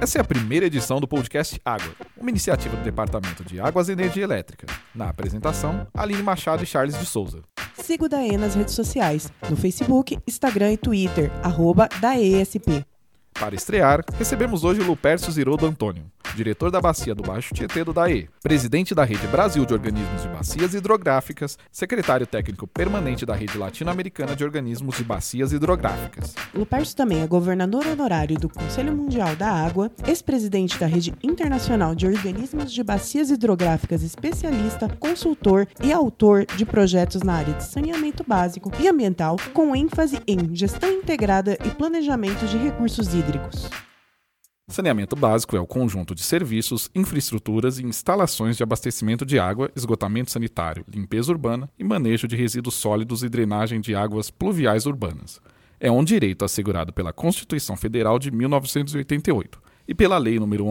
Essa é a primeira edição do podcast Água, uma iniciativa do Departamento de Águas e Energia Elétrica. Na apresentação, Aline Machado e Charles de Souza. Siga o DAE nas redes sociais, no Facebook, Instagram e Twitter, arroba DAESP. Para estrear, recebemos hoje o Lupércio Zirodo Antônio, diretor da Bacia do Baixo Tietê do DAE, presidente da Rede Brasil de Organismos de Bacias Hidrográficas, secretário técnico permanente da Rede Latino-Americana de Organismos de Bacias Hidrográficas. Lupércio também é governador honorário do Conselho Mundial da Água, ex-presidente da Rede Internacional de Organismos de Bacias Hidrográficas, especialista, consultor e autor de projetos na área de saneamento básico e ambiental, com ênfase em gestão integrada e planejamento de recursos hídricos. Saneamento básico é o conjunto de serviços, infraestruturas e instalações de abastecimento de água, esgotamento sanitário, limpeza urbana e manejo de resíduos sólidos e drenagem de águas pluviais urbanas. É um direito assegurado pela Constituição Federal de 1988 e pela Lei nº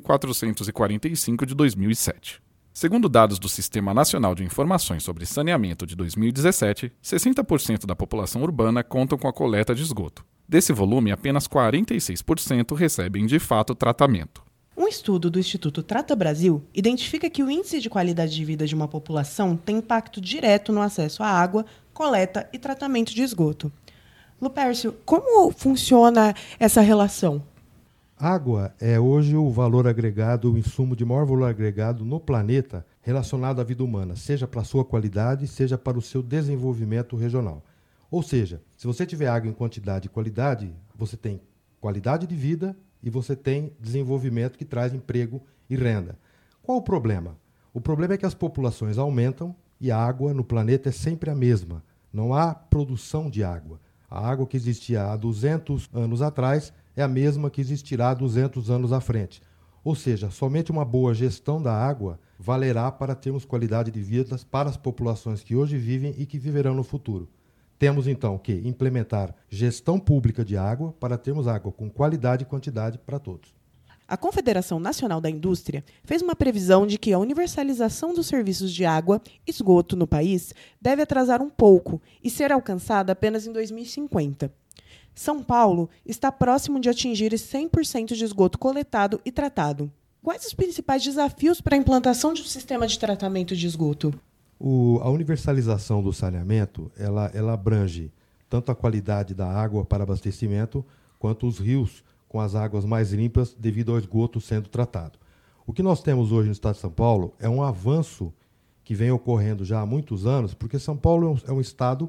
11.445 de 2007. Segundo dados do Sistema Nacional de Informações sobre Saneamento de 2017, 60% da população urbana contam com a coleta de esgoto. Desse volume, apenas 46% recebem de fato tratamento. Um estudo do Instituto Trata Brasil identifica que o índice de qualidade de vida de uma população tem impacto direto no acesso à água, coleta e tratamento de esgoto. Lupércio, como funciona essa relação? Água é hoje o valor agregado, o insumo de maior valor agregado no planeta relacionado à vida humana, seja para sua qualidade, seja para o seu desenvolvimento regional. Ou seja, se você tiver água em quantidade e qualidade, você tem qualidade de vida e você tem desenvolvimento que traz emprego e renda. Qual o problema? O problema é que as populações aumentam e a água no planeta é sempre a mesma. Não há produção de água. A água que existia há 200 anos atrás é a mesma que existirá há 200 anos à frente. Ou seja, somente uma boa gestão da água valerá para termos qualidade de vida para as populações que hoje vivem e que viverão no futuro. Temos então que implementar gestão pública de água para termos água com qualidade e quantidade para todos. A Confederação Nacional da Indústria fez uma previsão de que a universalização dos serviços de água e esgoto no país deve atrasar um pouco e ser alcançada apenas em 2050. São Paulo está próximo de atingir 100% de esgoto coletado e tratado. Quais os principais desafios para a implantação de um sistema de tratamento de esgoto? O, a universalização do saneamento ela, ela abrange tanto a qualidade da água para abastecimento quanto os rios com as águas mais limpas devido ao esgoto sendo tratado. O que nós temos hoje no estado de São Paulo é um avanço que vem ocorrendo já há muitos anos, porque São Paulo é um, é um estado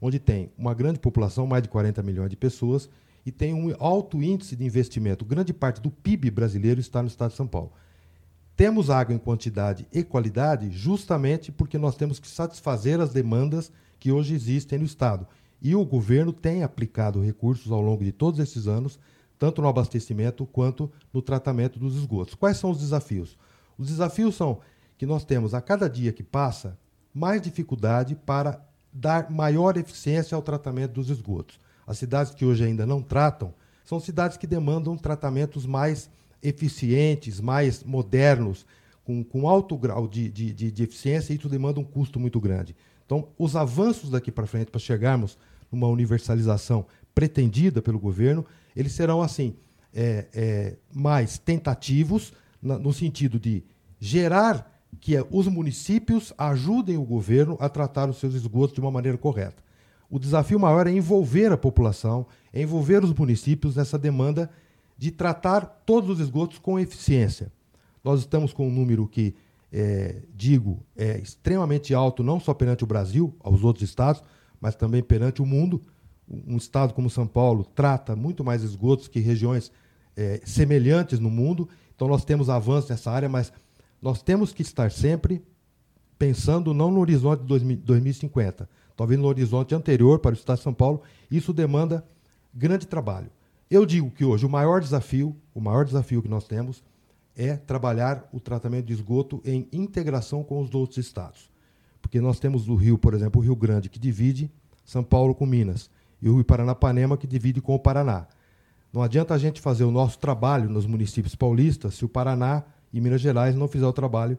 onde tem uma grande população, mais de 40 milhões de pessoas, e tem um alto índice de investimento. Grande parte do PIB brasileiro está no estado de São Paulo. Temos água em quantidade e qualidade justamente porque nós temos que satisfazer as demandas que hoje existem no Estado. E o governo tem aplicado recursos ao longo de todos esses anos, tanto no abastecimento quanto no tratamento dos esgotos. Quais são os desafios? Os desafios são que nós temos, a cada dia que passa, mais dificuldade para dar maior eficiência ao tratamento dos esgotos. As cidades que hoje ainda não tratam são cidades que demandam tratamentos mais eficientes, mais modernos, com, com alto grau de, de, de, de eficiência, e isso demanda um custo muito grande. Então, os avanços daqui para frente, para chegarmos numa universalização pretendida pelo governo, eles serão assim é, é, mais tentativos na, no sentido de gerar que os municípios ajudem o governo a tratar os seus esgotos de uma maneira correta. O desafio maior é envolver a população, é envolver os municípios nessa demanda de tratar todos os esgotos com eficiência. Nós estamos com um número que, é, digo, é extremamente alto, não só perante o Brasil, aos outros estados, mas também perante o mundo. Um estado como São Paulo trata muito mais esgotos que regiões é, semelhantes no mundo. Então, nós temos avanços nessa área, mas nós temos que estar sempre pensando não no horizonte de 2050, talvez no horizonte anterior para o Estado de São Paulo. Isso demanda grande trabalho. Eu digo que hoje o maior desafio, o maior desafio que nós temos é trabalhar o tratamento de esgoto em integração com os outros estados. Porque nós temos o Rio, por exemplo, o Rio Grande, que divide São Paulo com Minas, e o Rio Paranapanema, que divide com o Paraná. Não adianta a gente fazer o nosso trabalho nos municípios paulistas se o Paraná e Minas Gerais não fizer o trabalho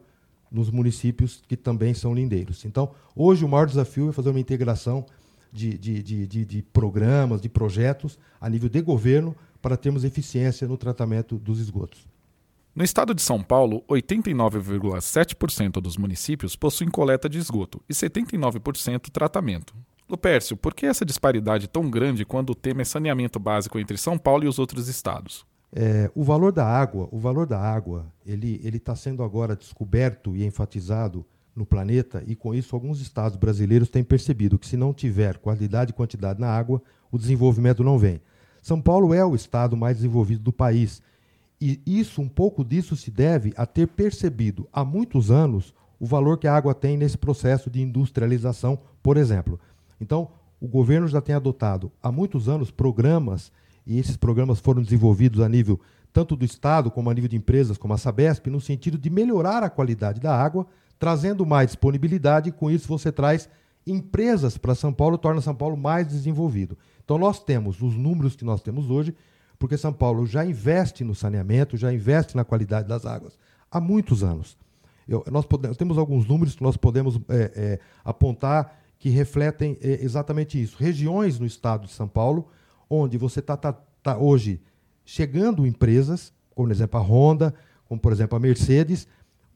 nos municípios que também são lindeiros. Então, hoje o maior desafio é fazer uma integração de, de, de, de, programas, de projetos a nível de governo para termos eficiência no tratamento dos esgotos. No estado de São Paulo, 89,7% dos municípios possuem coleta de esgoto e 79% tratamento. Lupércio, por que essa disparidade tão grande quando o tema é saneamento básico entre São Paulo e os outros estados? É, o valor da água, o valor da água, ele está sendo agora descoberto e enfatizado no planeta e com isso alguns estados brasileiros têm percebido que se não tiver qualidade e quantidade na água, o desenvolvimento não vem. São Paulo é o estado mais desenvolvido do país e isso, um pouco disso se deve a ter percebido há muitos anos o valor que a água tem nesse processo de industrialização, por exemplo. Então, o governo já tem adotado há muitos anos programas e esses programas foram desenvolvidos a nível tanto do Estado como a nível de empresas como a Sabesp, no sentido de melhorar a qualidade da água, trazendo mais disponibilidade, e com isso você traz empresas para São Paulo, torna São Paulo mais desenvolvido. Então nós temos os números que nós temos hoje, porque São Paulo já investe no saneamento, já investe na qualidade das águas há muitos anos. Eu, nós podemos, temos alguns números que nós podemos é, é, apontar que refletem é, exatamente isso. Regiões no estado de São Paulo onde você está tá, tá hoje chegando empresas, como por exemplo a Honda, como por exemplo a Mercedes,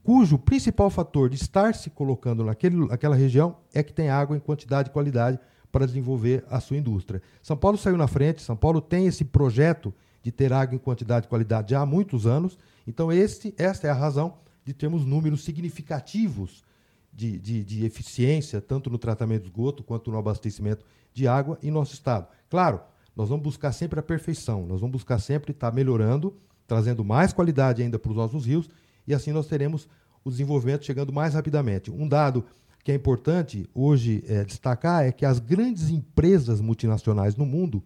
cujo principal fator de estar se colocando naquele, naquela região é que tem água em quantidade e qualidade para desenvolver a sua indústria. São Paulo saiu na frente, São Paulo tem esse projeto de ter água em quantidade e qualidade já há muitos anos, então este, esta é a razão de termos números significativos de, de, de eficiência, tanto no tratamento de esgoto quanto no abastecimento de água em nosso estado. Claro, nós vamos buscar sempre a perfeição, nós vamos buscar sempre estar melhorando, trazendo mais qualidade ainda para os nossos rios, e assim nós teremos o desenvolvimento chegando mais rapidamente. Um dado que é importante hoje é, destacar é que as grandes empresas multinacionais no mundo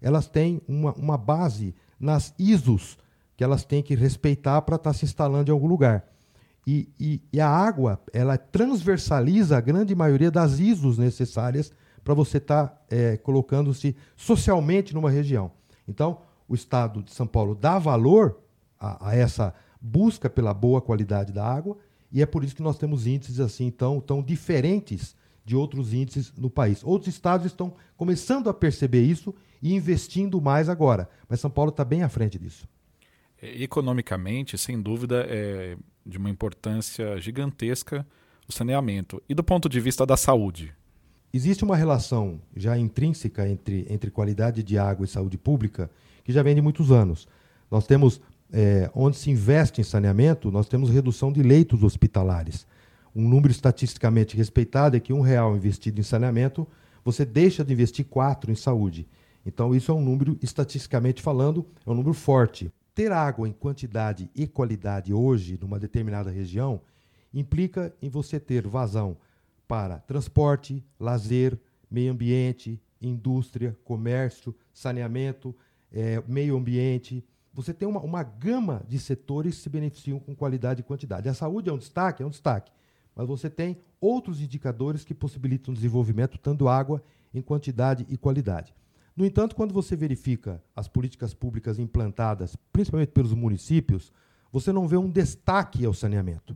elas têm uma, uma base nas ISOs que elas têm que respeitar para estar se instalando em algum lugar. E, e, e, a água ela transversaliza a grande maioria das ISOs necessárias para você estar tá, é, colocando-se socialmente numa região. Então, o Estado de São Paulo dá valor a, a, essa busca pela boa qualidade da água e é por isso que nós temos índices assim tão, tão diferentes de outros índices no país. Outros estados estão começando a perceber isso e investindo mais agora, mas São Paulo está bem à frente disso. É, economicamente, sem dúvida, é de uma importância gigantesca o saneamento. E do ponto de vista da saúde? Existe uma relação já intrínseca entre, entre qualidade de água e saúde pública que já vem de muitos anos. Nós temos, é, onde se investe em saneamento, nós temos redução de leitos hospitalares. Um número estatisticamente respeitado é que um real investido em saneamento, você deixa de investir quatro em saúde. Então, isso é um número, estatisticamente falando, é um número forte. Ter água em quantidade e qualidade hoje, numa determinada região, implica em você ter vazão para transporte, lazer, meio ambiente, indústria, comércio, saneamento, é, meio ambiente. Você tem uma, uma gama de setores que se beneficiam com qualidade e quantidade. A saúde é um destaque? É um destaque. Mas você tem outros indicadores que possibilitam o desenvolvimento, tanto água em quantidade e qualidade. No entanto, quando você verifica as políticas públicas implantadas, principalmente pelos municípios, você não vê um destaque ao saneamento.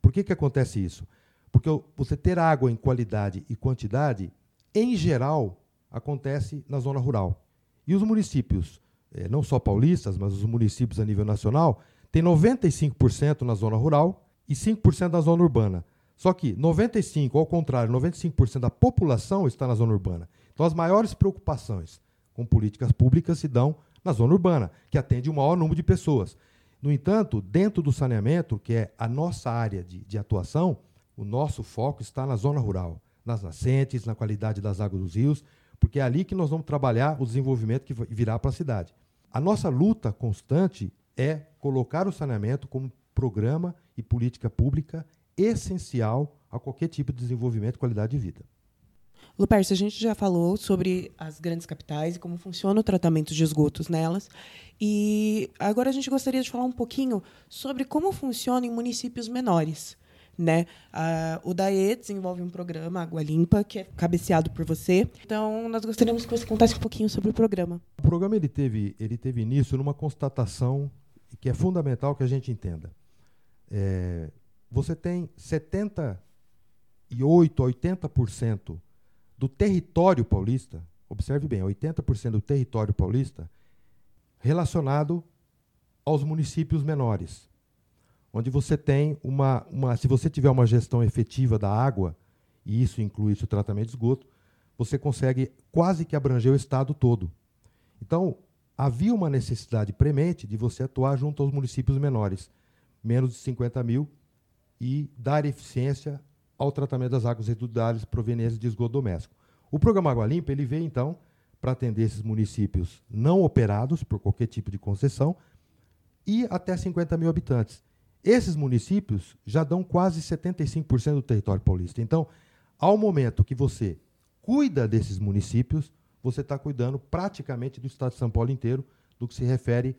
Por que, que acontece isso? Porque você ter água em qualidade e quantidade, em geral, acontece na zona rural. E os municípios, não só paulistas, mas os municípios a nível nacional, têm 95% na zona rural e 5% na zona urbana. Só que 95%, ao contrário, 95% da população está na zona urbana. Então, as maiores preocupações com políticas públicas se dão na zona urbana, que atende o maior número de pessoas. No entanto, dentro do saneamento, que é a nossa área de, de atuação, o nosso foco está na zona rural, nas nascentes, na qualidade das águas dos rios, porque é ali que nós vamos trabalhar o desenvolvimento que virá para a cidade. A nossa luta constante é colocar o saneamento como programa e política pública essencial a qualquer tipo de desenvolvimento e qualidade de vida. Lupercio, a gente já falou sobre as grandes capitais e como funciona o tratamento de esgotos nelas. E agora a gente gostaria de falar um pouquinho sobre como funciona em municípios menores. Né? Ah, o DAE desenvolve um programa, Água Limpa, que é cabeceado por você. Então, nós gostaríamos que você contasse um pouquinho sobre o programa. O programa ele teve, ele teve início numa constatação que é fundamental que a gente entenda. É, você tem 78% a 80% do território paulista, observe bem, 80% do território paulista relacionado aos municípios menores, onde você tem uma, uma se você tiver uma gestão efetiva da água, e isso inclui o tratamento de esgoto, você consegue quase que abranger o estado todo. Então, havia uma necessidade premente de você atuar junto aos municípios menores, menos de 50 mil, e dar eficiência ao tratamento das águas residuais provenientes de esgoto doméstico. O programa Água Limpa ele veio, então, para atender esses municípios não operados por qualquer tipo de concessão e até 50 mil habitantes. Esses municípios já dão quase 75% do território paulista. Então, ao momento que você cuida desses municípios, você está cuidando praticamente do estado de São Paulo inteiro, do que se refere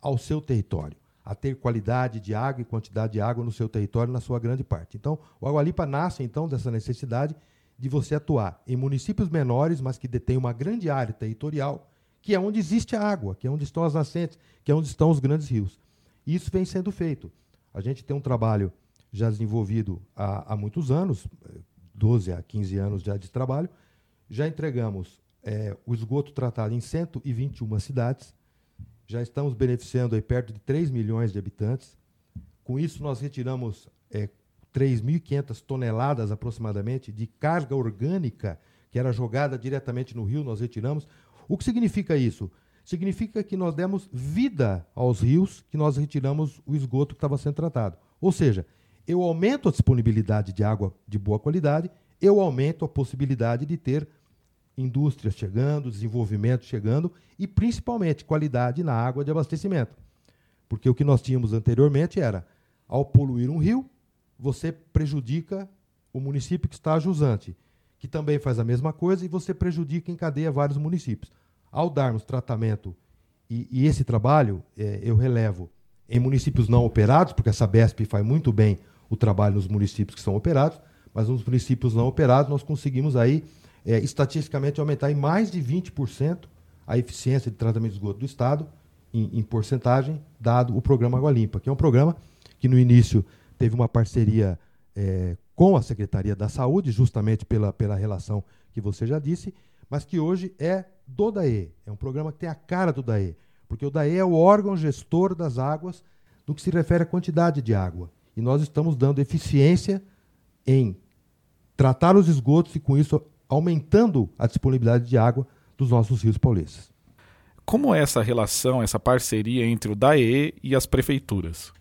ao seu território, a ter qualidade de água e quantidade de água no seu território, na sua grande parte. Então, o Água Limpa nasce, então, dessa necessidade de você atuar em municípios menores, mas que detêm uma grande área territorial, que é onde existe a água, que é onde estão as nascentes, que é onde estão os grandes rios. Isso vem sendo feito. A gente tem um trabalho já desenvolvido há, há muitos anos, 12 a 15 anos já de trabalho. Já entregamos é, o esgoto tratado em 121 cidades. Já estamos beneficiando aí perto de 3 milhões de habitantes. Com isso, nós retiramos é, 3.500 toneladas aproximadamente de carga orgânica que era jogada diretamente no rio, nós retiramos. O que significa isso? Significa que nós demos vida aos rios, que nós retiramos o esgoto que estava sendo tratado. Ou seja, eu aumento a disponibilidade de água de boa qualidade, eu aumento a possibilidade de ter indústrias chegando, desenvolvimento chegando e principalmente qualidade na água de abastecimento. Porque o que nós tínhamos anteriormente era, ao poluir um rio, você prejudica o município que está jusante, que também faz a mesma coisa, e você prejudica em cadeia vários municípios. Ao darmos tratamento, e, e esse trabalho é, eu relevo em municípios não operados, porque essa BESP faz muito bem o trabalho nos municípios que são operados, mas nos municípios não operados nós conseguimos aí, é, estatisticamente, aumentar em mais de 20% a eficiência de tratamento de esgoto do Estado, em, em porcentagem, dado o programa Água Limpa, que é um programa que no início teve uma parceria é, com a Secretaria da Saúde, justamente pela, pela relação que você já disse, mas que hoje é do DAE. É um programa que tem a cara do DAE, porque o DAE é o órgão gestor das águas no que se refere à quantidade de água. E nós estamos dando eficiência em tratar os esgotos e, com isso, aumentando a disponibilidade de água dos nossos rios paulistas. Como é essa relação, essa parceria entre o DAE e as prefeituras?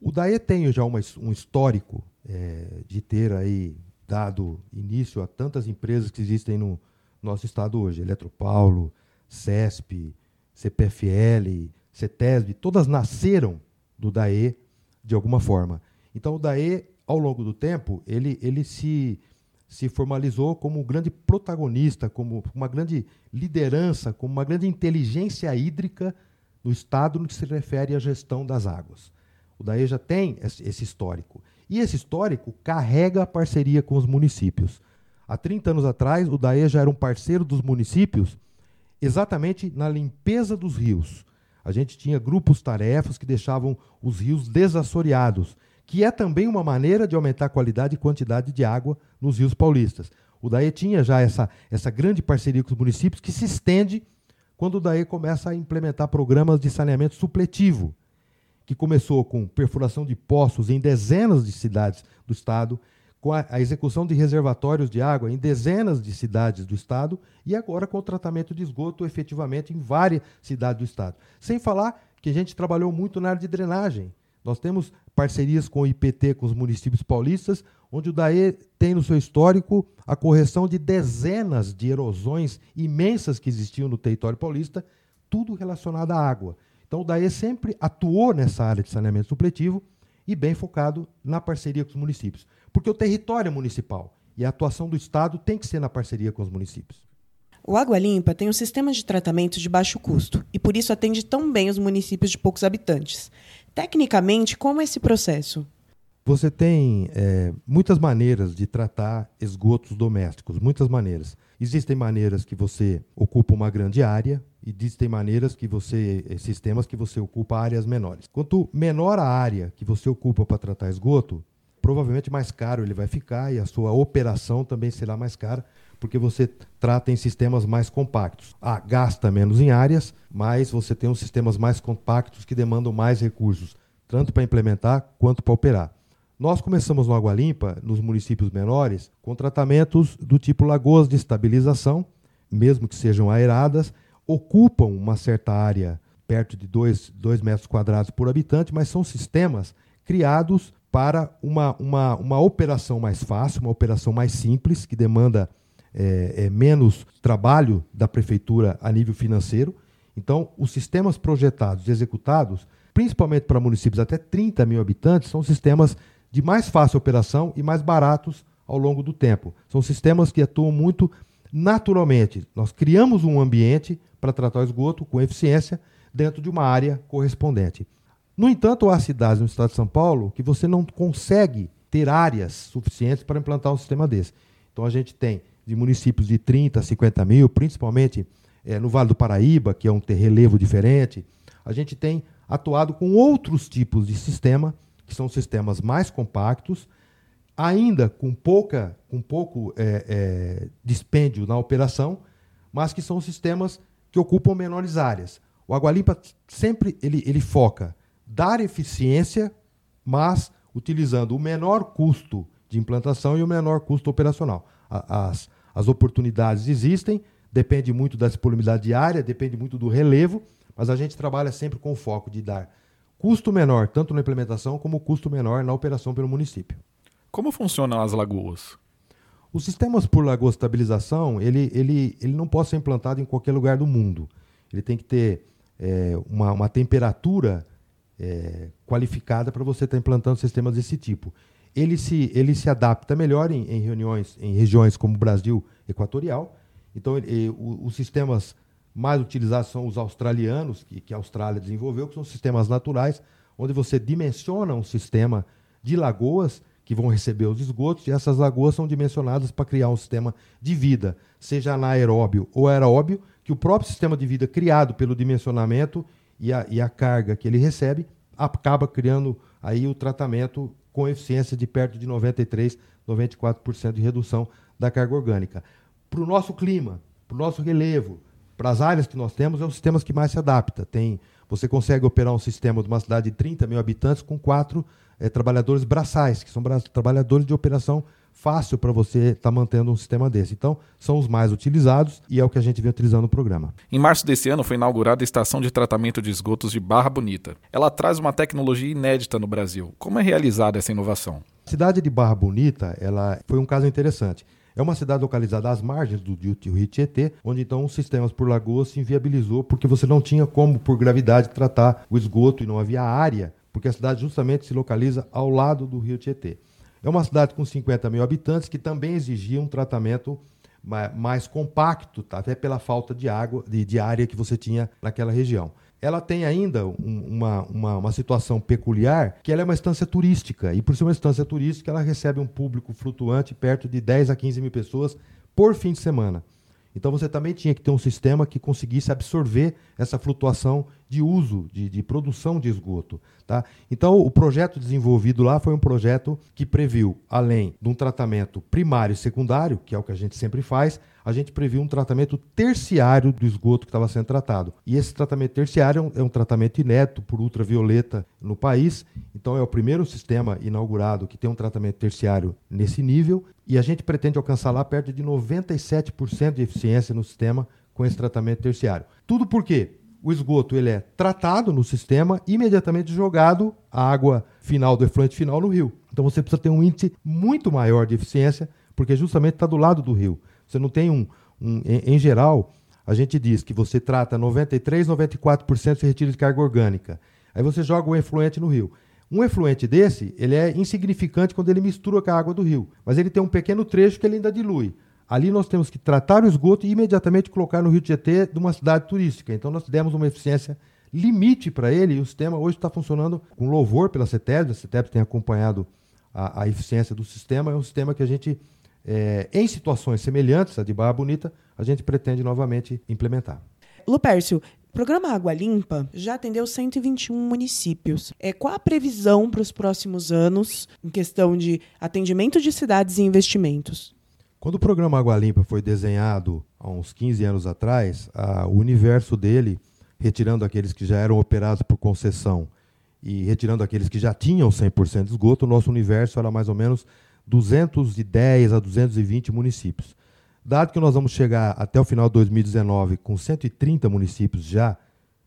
O DAE tem já uma, um histórico é, de ter aí dado início a tantas empresas que existem no nosso estado hoje. Eletropaulo, CESP, CPFL, CETESB, todas nasceram do DAE de alguma forma. Então o DAE, ao longo do tempo, ele, ele se, se formalizou como um grande protagonista, como uma grande liderança, como uma grande inteligência hídrica no Estado no que se refere à gestão das águas. O DAE já tem esse histórico. E esse histórico carrega a parceria com os municípios. Há 30 anos atrás, o DAE já era um parceiro dos municípios exatamente na limpeza dos rios. A gente tinha grupos tarefas que deixavam os rios desassoreados, que é também uma maneira de aumentar a qualidade e quantidade de água nos rios paulistas. O DAE tinha já essa, essa grande parceria com os municípios que se estende quando o DAE começa a implementar programas de saneamento supletivo que começou com perfuração de poços em dezenas de cidades do estado, com a, a, execução de reservatórios de água em dezenas de cidades do estado e agora com o tratamento de esgoto efetivamente em várias cidades do estado. Sem falar que a gente trabalhou muito na área de drenagem. Nós temos parcerias com o IPT, com os municípios paulistas, onde o DAE tem no seu histórico a correção de dezenas de erosões imensas que existiam no território paulista, tudo relacionado à água. Então o DAE sempre atuou nessa área de saneamento supletivo e bem focado na parceria com os municípios. Porque o território é municipal e a atuação do Estado tem que ser na parceria com os municípios. O Água Limpa tem um sistema de tratamento de baixo custo e por isso atende tão bem os municípios de poucos habitantes. Tecnicamente, como é esse processo? Você tem é, muitas maneiras de tratar esgotos domésticos, muitas maneiras. Existem maneiras que você ocupa uma grande área, e existem maneiras que você, eh, sistemas que você ocupa áreas menores. Quanto menor a área que você ocupa para tratar esgoto, provavelmente mais caro ele vai ficar e a sua operação também será mais cara, porque você trata em sistemas mais compactos. Ah, gasta menos em áreas, mas você tem uns sistemas mais compactos que demandam mais recursos, tanto para implementar quanto para operar. Nós começamos no Água Limpa, nos municípios menores, com tratamentos do tipo lagoas de estabilização, mesmo que sejam aeradas, ocupam uma certa área perto de 2 metros quadrados por habitante, mas são sistemas criados para uma, uma, uma operação mais fácil, uma operação mais simples, que demanda é, é, menos trabalho da prefeitura a nível financeiro. Então, os sistemas projetados e executados, principalmente para municípios até 30 mil habitantes, são sistemas de mais fácil operação e mais baratos ao longo do tempo. São sistemas que atuam muito naturalmente. Nós criamos um ambiente para tratar o esgoto com eficiência dentro de uma área correspondente. No entanto, há cidades no estado de São Paulo que você não consegue ter áreas suficientes para implantar um sistema desse. Então a gente tem de municípios de 30 a 50 mil, principalmente é, no Vale do Paraíba, que é um relevo diferente. A gente tem atuado com outros tipos de sistema, que são sistemas mais compactos, ainda com, pouca, com pouco é, é, dispêndio na operação, mas que são sistemas que ocupam menores áreas. O Água Limpa sempre ele, ele foca dar eficiência, mas utilizando o menor custo de implantação e o menor custo operacional. As, as oportunidades existem, depende muito da disponibilidade de área, depende muito do relevo, mas a gente trabalha sempre com o foco de dar custo menor, tanto na implementação como custo menor na operação pelo município. Como funcionam as lagoas? Os sistemas por lagoa estabilização, ele, ele, ele não pode ser implantado em qualquer lugar do mundo. Ele tem que ter é, uma, uma temperatura é, qualificada para você estar tá implantando sistemas desse tipo. Ele se, ele se adapta melhor em, em reuniões, em regiões como o Brasil equatorial. Então, ele, o, os sistemas mais utilizados são os australianos, que, que a Austrália desenvolveu, que são sistemas naturais, onde você dimensiona um sistema de lagoas que vão receber os esgotos, e essas lagoas são dimensionadas para criar um sistema de vida, seja anaeróbio ou aeróbio, que o próprio sistema de vida criado pelo dimensionamento e a, e a carga que ele recebe acaba criando aí o tratamento com eficiência de perto de 93, 94% de redução da carga orgânica. Para o nosso clima, para o nosso relevo, para as áreas que nós temos, é o sistema que mais se adapta. Tem, você consegue operar um sistema de uma cidade de 30 mil habitantes com quatro é, trabalhadores braçais, que são trabalhadores de operação fácil para você estar tá mantendo um sistema desse. Então, são os mais utilizados e é o que a gente vem utilizando no programa. Em março desse ano foi inaugurada a estação de tratamento de esgotos de Barra Bonita. Ela traz uma tecnologia inédita no Brasil. Como é realizada essa inovação? A cidade de Barra Bonita, ela foi um caso interessante. É uma cidade localizada às margens do Rio Tietê, onde então os sistemas por lagoa se inviabilizou porque você não tinha como, por gravidade, tratar o esgoto e não havia área, porque a cidade justamente se localiza ao lado do Rio Tietê. É uma cidade com 50 mil habitantes que também exigia um tratamento mais compacto, tá? até pela falta de água, de, de, área que você tinha naquela região. Ela tem ainda um, uma, uma, uma, situação peculiar, que ela é uma estância turística, e por ser uma estância turística, ela recebe um público flutuante perto de 10 a 15 mil pessoas por fim de semana. Então você também tinha que ter um sistema que conseguisse absorver essa flutuação de uso, de, de, produção de esgoto. Tá? Então o projeto desenvolvido lá foi um projeto que previu, além de um tratamento primário e secundário, que é o que a gente sempre faz, a gente previu um tratamento terciário do esgoto que estava sendo tratado. E esse tratamento terciário é um tratamento inédito por ultravioleta no país. Então é o primeiro sistema inaugurado que tem um tratamento terciário nesse nível. E a gente pretende alcançar lá perto de 97% de eficiência no sistema com esse tratamento terciário. Tudo por quê? O esgoto ele é tratado no sistema e imediatamente jogado a água final do efluente final no rio. Então você precisa ter um índice muito maior de eficiência, porque justamente está do lado do rio. Você não tem um, um em, em, geral, a gente diz que você trata 93, 94% de retiro de carga orgânica. Aí você joga o efluente no rio. Um efluente desse, ele é insignificante quando ele mistura com a água do rio, mas ele tem um pequeno trecho que ele ainda dilui. Ali nós temos que tratar o esgoto e imediatamente colocar no Rio Tietê de uma cidade turística. Então nós demos uma eficiência limite para ele e o sistema hoje está funcionando com louvor pela CETESB. A CETESB tem acompanhado a, a, eficiência do sistema. É um sistema que a gente é, em situações semelhantes à de Barra Bonita, a gente pretende novamente implementar. Lupércio, o programa Água Limpa já atendeu 121 municípios. É, qual a previsão para os próximos anos em questão de atendimento de cidades e investimentos? Quando o programa Água Limpa foi desenhado há uns 15 anos atrás, a, o universo dele, retirando aqueles que já eram operados por concessão e retirando aqueles que já tinham 100% de esgoto, o nosso universo era mais ou menos 210 a 220 municípios. Dado que nós vamos chegar até o final de 2019 com 130 municípios já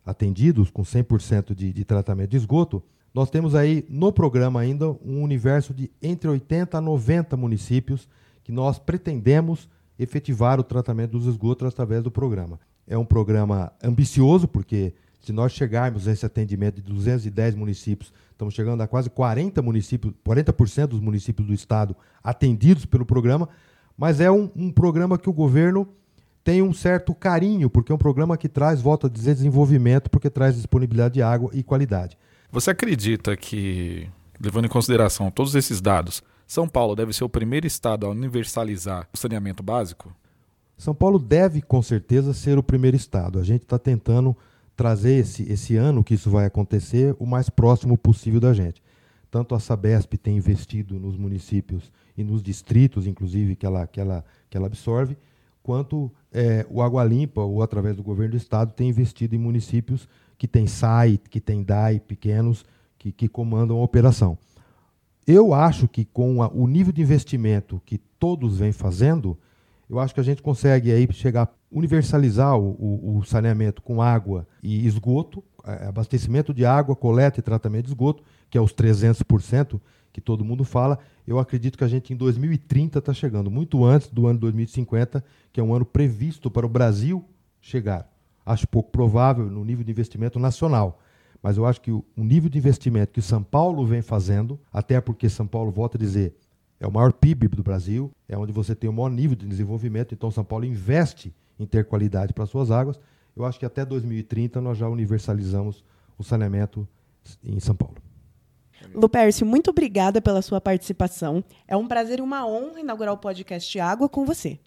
atendidos, com 100% de, de tratamento de esgoto, nós temos aí no programa ainda um universo de entre 80 a 90 municípios que nós pretendemos efetivar o tratamento dos esgotos através do programa. É um programa ambicioso, porque se nós chegarmos a esse atendimento de 210 municípios, estamos chegando a quase 40 municípios, 40% dos municípios do estado atendidos pelo programa, mas é um, um, programa que o governo tem um certo carinho, porque é um programa que traz, volta a dizer, desenvolvimento, porque traz disponibilidade de água e qualidade. Você acredita que, levando em consideração todos esses dados, São Paulo deve ser o primeiro estado a universalizar o saneamento básico? São Paulo deve, com certeza, ser o primeiro estado. A gente está tentando trazer esse, esse ano que isso vai acontecer o mais próximo possível da gente. Tanto a Sabesp tem investido nos municípios e nos distritos, inclusive, que ela, que ela, que ela absorve, quanto é, o Água Limpa, ou através do governo do estado, tem investido em municípios que têm SAI, que têm DAI pequenos, que, que comandam a operação. Eu acho que com a, o nível de investimento que todos vêm fazendo, eu acho que a gente consegue aí chegar universalizar o, o, o saneamento com água e esgoto, abastecimento de água, coleta e tratamento de esgoto, que é os 300% que todo mundo fala. Eu acredito que a gente em 2030 está chegando, muito antes do ano 2050, que é um ano previsto para o Brasil chegar. Acho pouco provável no nível de investimento nacional. Mas eu acho que o, o nível de investimento que São Paulo vem fazendo, até porque São Paulo, volta a dizer, é o maior PIB do Brasil, é onde você tem o maior nível de desenvolvimento, então São Paulo investe em ter qualidade para suas águas. Eu acho que até 2030 nós já universalizamos o saneamento em São Paulo. Lupércio, muito obrigada pela sua participação. É um prazer e uma honra inaugurar o podcast Água com você.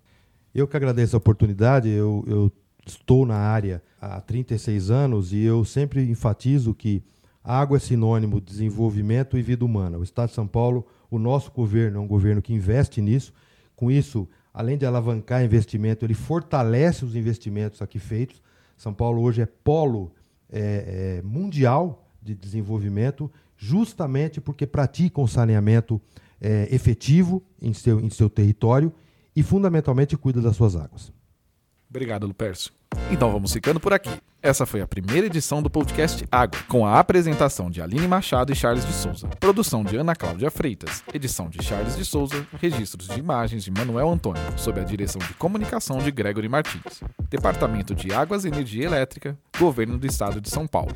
Eu que agradeço a oportunidade. Eu, eu estou na área há 36 anos e eu sempre enfatizo que água é sinônimo de desenvolvimento e vida humana. O Estado de São Paulo o nosso governo é um governo que investe nisso. Com isso, além de alavancar investimento, ele fortalece os investimentos aqui feitos. São Paulo hoje é polo é, é, mundial de desenvolvimento, justamente porque pratica um saneamento é, efetivo em seu, em seu território e, fundamentalmente, cuida das suas águas. Obrigado, Lupercio. Então vamos ficando por aqui. Essa foi a primeira edição do podcast Água, com a apresentação de Aline Machado e Charles de Souza, produção de Ana Cláudia Freitas, edição de Charles de Souza, registros de imagens de Manuel Antônio, sob a direção de comunicação de Gregory Martins, Departamento de Águas e Energia Elétrica, Governo do Estado de São Paulo.